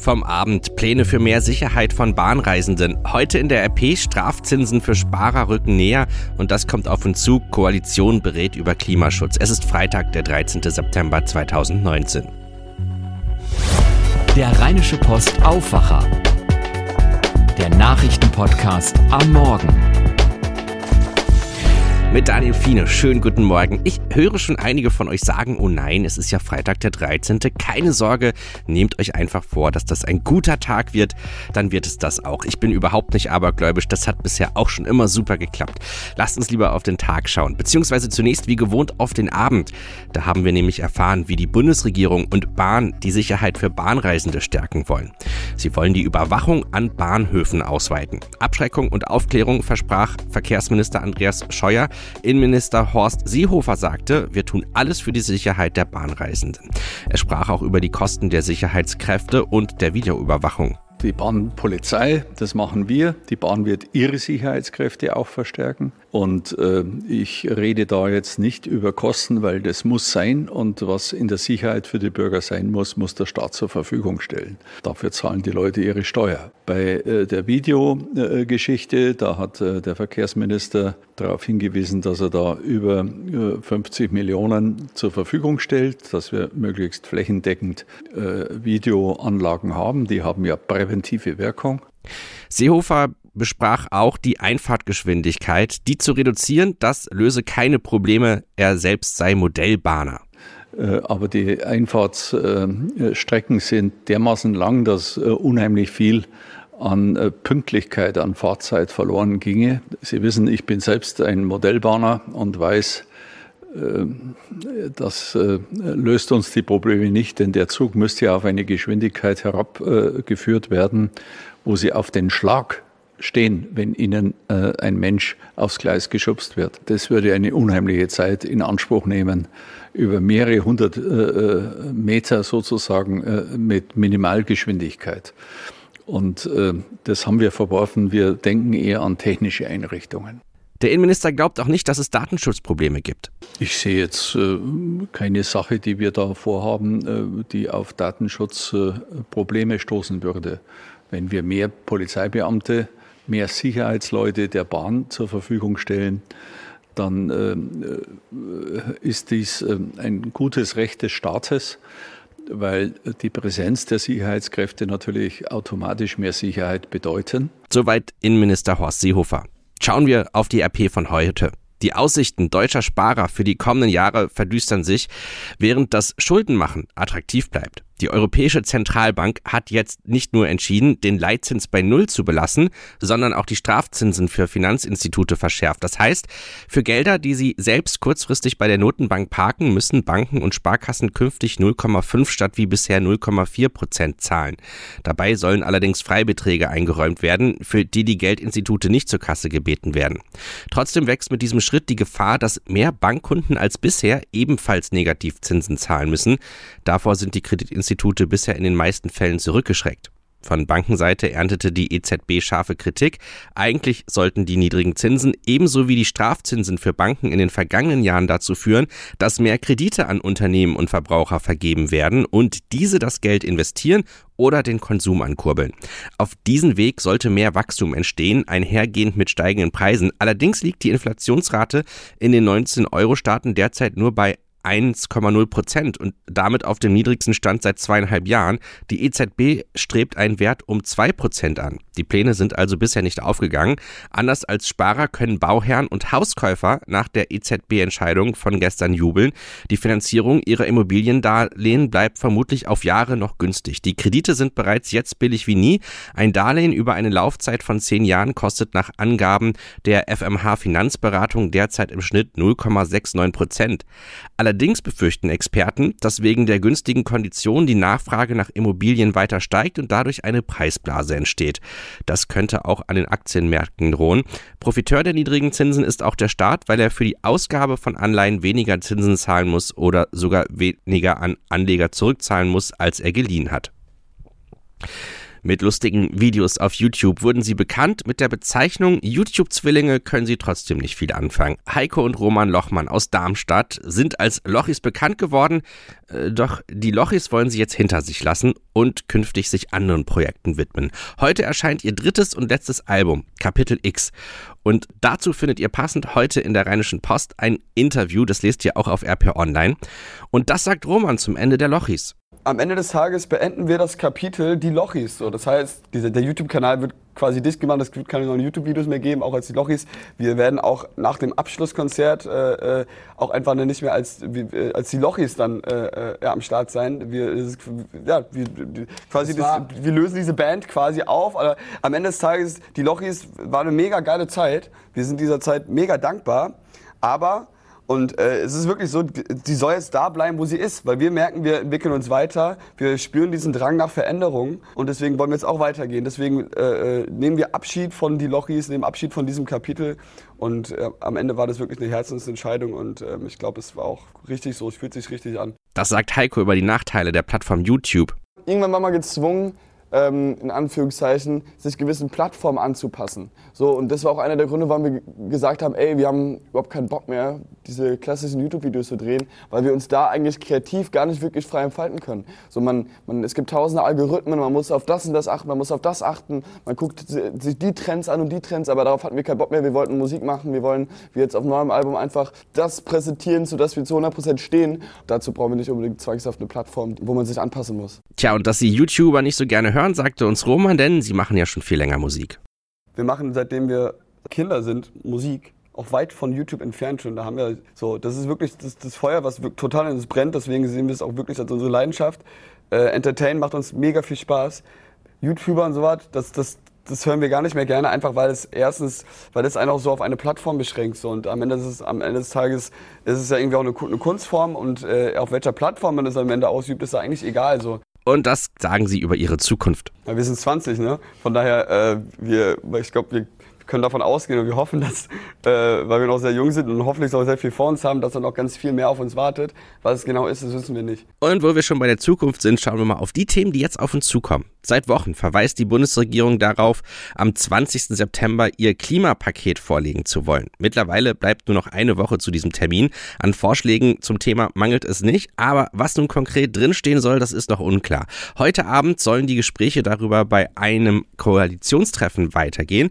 Vom Abend Pläne für mehr Sicherheit von Bahnreisenden. Heute in der RP Strafzinsen für Sparer rücken näher und das kommt auf uns zu. Koalition berät über Klimaschutz. Es ist Freitag, der 13. September 2019. Der Rheinische Post Aufwacher. Der Nachrichtenpodcast am Morgen mit Daniel Fiene. Schönen guten Morgen. Ich höre schon einige von euch sagen, oh nein, es ist ja Freitag der 13. Keine Sorge, nehmt euch einfach vor, dass das ein guter Tag wird, dann wird es das auch. Ich bin überhaupt nicht abergläubisch, das hat bisher auch schon immer super geklappt. Lasst uns lieber auf den Tag schauen, beziehungsweise zunächst wie gewohnt auf den Abend. Da haben wir nämlich erfahren, wie die Bundesregierung und Bahn die Sicherheit für Bahnreisende stärken wollen. Sie wollen die Überwachung an Bahnhöfen ausweiten. Abschreckung und Aufklärung versprach Verkehrsminister Andreas Scheuer. Innenminister Horst Seehofer sagte, wir tun alles für die Sicherheit der Bahnreisenden. Er sprach auch über die Kosten der Sicherheitskräfte und der Videoüberwachung die Bahnpolizei, das machen wir. Die Bahn wird ihre Sicherheitskräfte auch verstärken. Und äh, ich rede da jetzt nicht über Kosten, weil das muss sein. Und was in der Sicherheit für die Bürger sein muss, muss der Staat zur Verfügung stellen. Dafür zahlen die Leute ihre Steuer. Bei äh, der Videogeschichte, da hat äh, der Verkehrsminister darauf hingewiesen, dass er da über 50 Millionen zur Verfügung stellt, dass wir möglichst flächendeckend äh, Videoanlagen haben. Die haben ja präventive Wirkung. Seehofer besprach auch die Einfahrtgeschwindigkeit. Die zu reduzieren, das löse keine Probleme. Er selbst sei Modellbahner. Äh, aber die Einfahrtsstrecken sind dermaßen lang, dass äh, unheimlich viel an äh, Pünktlichkeit, an Fahrzeit verloren ginge. Sie wissen, ich bin selbst ein Modellbahner und weiß, das löst uns die Probleme nicht, denn der Zug müsste ja auf eine Geschwindigkeit herabgeführt werden, wo sie auf den Schlag stehen, wenn ihnen äh, ein Mensch aufs Gleis geschubst wird. Das würde eine unheimliche Zeit in Anspruch nehmen, über mehrere hundert äh, äh Meter sozusagen äh, mit Minimalgeschwindigkeit. Und äh, das haben wir verworfen. Wir denken eher an technische Einrichtungen. Der Innenminister glaubt auch nicht, dass es Datenschutzprobleme gibt. Ich sehe jetzt äh, keine Sache, die wir da vorhaben, äh, die auf Datenschutzprobleme äh, stoßen würde. Wenn wir mehr Polizeibeamte mehr Sicherheitsleute der Bahn zur Verfügung stellen, dann äh, ist dies äh, ein gutes Recht des Staates, weil die Präsenz der Sicherheitskräfte natürlich automatisch mehr Sicherheit bedeuten. Soweit Innenminister Horst Seehofer. Schauen wir auf die RP von heute. Die Aussichten deutscher Sparer für die kommenden Jahre verdüstern sich, während das Schuldenmachen attraktiv bleibt. Die Europäische Zentralbank hat jetzt nicht nur entschieden, den Leitzins bei Null zu belassen, sondern auch die Strafzinsen für Finanzinstitute verschärft. Das heißt, für Gelder, die sie selbst kurzfristig bei der Notenbank parken, müssen Banken und Sparkassen künftig 0,5 statt wie bisher 0,4 Prozent zahlen. Dabei sollen allerdings Freibeträge eingeräumt werden, für die die Geldinstitute nicht zur Kasse gebeten werden. Trotzdem wächst mit diesem Schritt die Gefahr, dass mehr Bankkunden als bisher ebenfalls Negativzinsen zahlen müssen. Davor sind die Kreditinstitute Institute bisher in den meisten Fällen zurückgeschreckt. Von Bankenseite erntete die EZB scharfe Kritik. Eigentlich sollten die niedrigen Zinsen ebenso wie die Strafzinsen für Banken in den vergangenen Jahren dazu führen, dass mehr Kredite an Unternehmen und Verbraucher vergeben werden und diese das Geld investieren oder den Konsum ankurbeln. Auf diesen Weg sollte mehr Wachstum entstehen, einhergehend mit steigenden Preisen. Allerdings liegt die Inflationsrate in den 19-Euro-Staaten derzeit nur bei 1,0 Prozent und damit auf dem niedrigsten Stand seit zweieinhalb Jahren. Die EZB strebt einen Wert um zwei Prozent an. Die Pläne sind also bisher nicht aufgegangen. Anders als Sparer können Bauherren und Hauskäufer nach der EZB-Entscheidung von gestern jubeln. Die Finanzierung ihrer Immobiliendarlehen bleibt vermutlich auf Jahre noch günstig. Die Kredite sind bereits jetzt billig wie nie. Ein Darlehen über eine Laufzeit von zehn Jahren kostet nach Angaben der FMH Finanzberatung derzeit im Schnitt 0,69 Prozent. Allerdings befürchten Experten, dass wegen der günstigen Konditionen die Nachfrage nach Immobilien weiter steigt und dadurch eine Preisblase entsteht. Das könnte auch an den Aktienmärkten drohen. Profiteur der niedrigen Zinsen ist auch der Staat, weil er für die Ausgabe von Anleihen weniger Zinsen zahlen muss oder sogar weniger an Anleger zurückzahlen muss, als er geliehen hat. Mit lustigen Videos auf YouTube wurden sie bekannt. Mit der Bezeichnung YouTube-Zwillinge können sie trotzdem nicht viel anfangen. Heiko und Roman Lochmann aus Darmstadt sind als Lochis bekannt geworden. Äh, doch die Lochis wollen sie jetzt hinter sich lassen und künftig sich anderen Projekten widmen. Heute erscheint ihr drittes und letztes Album, Kapitel X. Und dazu findet ihr passend heute in der Rheinischen Post ein Interview, das lest ihr auch auf RP Online. Und das sagt Roman zum Ende der Lochis am Ende des Tages beenden wir das Kapitel die Lochis. So, das heißt, dieser, der YouTube-Kanal wird quasi dicht gemacht, es wird keine neuen YouTube-Videos mehr geben, auch als die Lochis. Wir werden auch nach dem Abschlusskonzert äh, äh auch einfach nicht mehr als, wie, äh, als die Lochis dann äh, äh, ja, am Start sein. Wir, ja, wir, quasi das, wir lösen diese Band quasi auf. Aber am Ende des Tages, die Lochis war eine mega geile Zeit. Wir sind dieser Zeit mega dankbar. Aber und äh, es ist wirklich so, die soll jetzt da bleiben, wo sie ist, weil wir merken, wir entwickeln uns weiter, wir spüren diesen Drang nach Veränderung und deswegen wollen wir jetzt auch weitergehen. Deswegen äh, äh nehmen wir Abschied von die Lochis, nehmen Abschied von diesem Kapitel und äh, am Ende war das wirklich eine Herzensentscheidung und äh, ich glaube, es war auch richtig so, es fühlt sich richtig an. Das sagt Heiko über die Nachteile der Plattform YouTube. Irgendwann war man gezwungen, ähm, in Anführungszeichen, sich gewissen Plattformen anzupassen. So, und das war auch einer der Gründe, warum wir gesagt haben, ey, wir haben überhaupt keinen Bock mehr, diese klassischen YouTube-Videos zu drehen, weil wir uns da eigentlich kreativ gar nicht wirklich frei entfalten können. So, man, man, es gibt tausende Algorithmen, man muss auf das und das achten, man muss auf das achten, man guckt sich die Trends an und die Trends, aber darauf hatten wir keinen Bock mehr. Wir wollten Musik machen, wir wollen wie jetzt auf neuem Album einfach das präsentieren, sodass wir zu 100% stehen. Dazu brauchen wir nicht unbedingt zwangshaft eine Plattform, wo man sich anpassen muss. Tja, und dass Sie YouTuber nicht so gerne hören, hören, sagte uns Roman, denn Sie machen ja schon viel länger Musik. Wir machen, seitdem wir Kinder sind, Musik. Auch weit von YouTube entfernt schon. Da haben wir so, das ist wirklich das, das Feuer, was total in uns brennt. Deswegen sehen wir es auch wirklich als unsere Leidenschaft. Äh, Entertain macht uns mega viel Spaß. YouTuber und so was, das, das, das hören wir gar nicht mehr gerne, einfach weil es erstens, weil es einen auch so auf eine Plattform beschränkt. So. Und am Ende, ist am Ende des Tages ist es ja irgendwie auch eine, eine Kunstform und äh, auf welcher Plattform man es am Ende ausübt, ist ja eigentlich egal. So. Und das sagen sie über ihre Zukunft. Ja, wir sind 20, ne? Von daher, äh, wir, ich glaube, wir können davon ausgehen und wir hoffen, dass, äh, weil wir noch sehr jung sind und hoffentlich noch sehr viel vor uns haben, dass da noch ganz viel mehr auf uns wartet. Was es genau ist, das wissen wir nicht. Und wo wir schon bei der Zukunft sind, schauen wir mal auf die Themen, die jetzt auf uns zukommen. Seit Wochen verweist die Bundesregierung darauf, am 20. September ihr Klimapaket vorlegen zu wollen. Mittlerweile bleibt nur noch eine Woche zu diesem Termin. An Vorschlägen zum Thema mangelt es nicht, aber was nun konkret drinstehen soll, das ist noch unklar. Heute Abend sollen die Gespräche darüber bei einem Koalitionstreffen weitergehen.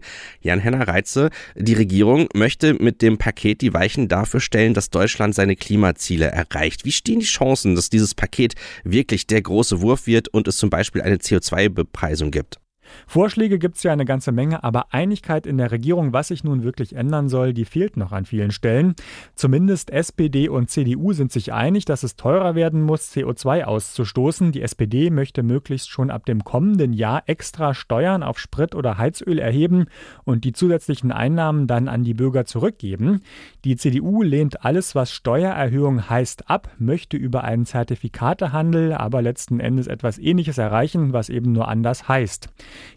Jan-Henner Reitze, die Regierung möchte mit dem Paket die Weichen dafür stellen, dass Deutschland seine Klimaziele erreicht. Wie stehen die Chancen, dass dieses Paket wirklich der große Wurf wird und es zum Beispiel eine CO2 CO2-Bepreisung gibt. Vorschläge gibt es ja eine ganze Menge, aber Einigkeit in der Regierung, was sich nun wirklich ändern soll, die fehlt noch an vielen Stellen. Zumindest SPD und CDU sind sich einig, dass es teurer werden muss, CO2 auszustoßen. Die SPD möchte möglichst schon ab dem kommenden Jahr extra Steuern auf Sprit oder Heizöl erheben und die zusätzlichen Einnahmen dann an die Bürger zurückgeben. Die CDU lehnt alles, was Steuererhöhung heißt, ab, möchte über einen Zertifikatehandel aber letzten Endes etwas Ähnliches erreichen, was eben nur anders heißt.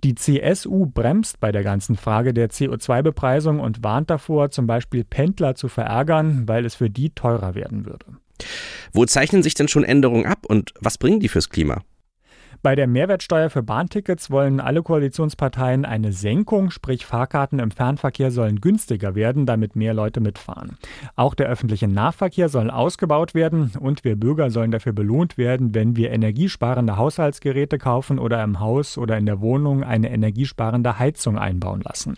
Die CSU bremst bei der ganzen Frage der CO2-Bepreisung und warnt davor, zum Beispiel Pendler zu verärgern, weil es für die teurer werden würde. Wo zeichnen sich denn schon Änderungen ab und was bringen die fürs Klima? Bei der Mehrwertsteuer für Bahntickets wollen alle Koalitionsparteien eine Senkung, sprich Fahrkarten im Fernverkehr sollen günstiger werden, damit mehr Leute mitfahren. Auch der öffentliche Nahverkehr soll ausgebaut werden und wir Bürger sollen dafür belohnt werden, wenn wir energiesparende Haushaltsgeräte kaufen oder im Haus oder in der Wohnung eine energiesparende Heizung einbauen lassen.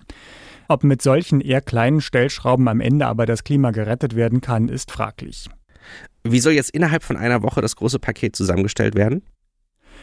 Ob mit solchen eher kleinen Stellschrauben am Ende aber das Klima gerettet werden kann, ist fraglich. Wie soll jetzt innerhalb von einer Woche das große Paket zusammengestellt werden?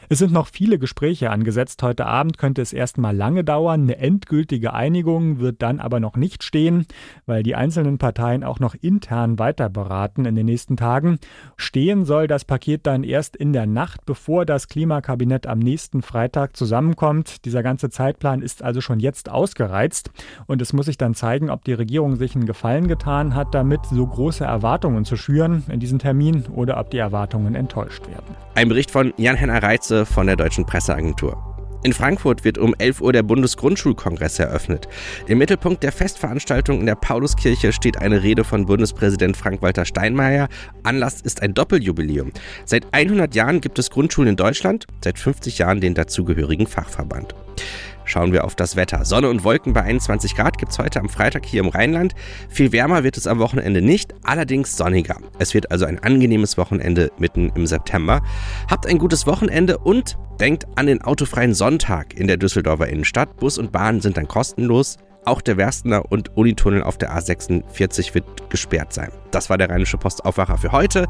Es sind noch viele Gespräche angesetzt. Heute Abend könnte es erstmal lange dauern. Eine endgültige Einigung wird dann aber noch nicht stehen, weil die einzelnen Parteien auch noch intern weiter beraten in den nächsten Tagen. Stehen soll das Paket dann erst in der Nacht, bevor das Klimakabinett am nächsten Freitag zusammenkommt. Dieser ganze Zeitplan ist also schon jetzt ausgereizt und es muss sich dann zeigen, ob die Regierung sich einen Gefallen getan hat, damit so große Erwartungen zu schüren in diesen Termin oder ob die Erwartungen enttäuscht werden. Ein Bericht von Jan-Henner Reitze von der Deutschen Presseagentur. In Frankfurt wird um 11 Uhr der Bundesgrundschulkongress eröffnet. Im Mittelpunkt der Festveranstaltung in der Pauluskirche steht eine Rede von Bundespräsident Frank-Walter Steinmeier. Anlass ist ein Doppeljubiläum. Seit 100 Jahren gibt es Grundschulen in Deutschland, seit 50 Jahren den dazugehörigen Fachverband. Schauen wir auf das Wetter. Sonne und Wolken bei 21 Grad gibt es heute am Freitag hier im Rheinland. Viel wärmer wird es am Wochenende nicht, allerdings sonniger. Es wird also ein angenehmes Wochenende mitten im September. Habt ein gutes Wochenende und denkt an den autofreien Sonntag in der Düsseldorfer Innenstadt. Bus und Bahn sind dann kostenlos. Auch der Werstener und Unitunnel auf der A46 wird gesperrt sein. Das war der Rheinische Postaufwacher für heute.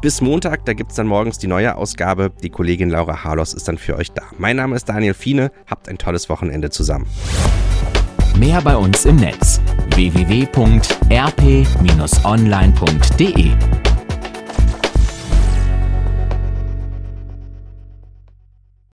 Bis Montag, da gibt es dann morgens die neue Ausgabe. Die Kollegin Laura Harlos ist dann für euch da. Mein Name ist Daniel Fiene. Habt ein tolles Wochenende zusammen. Mehr bei uns im Netz www.rp-online.de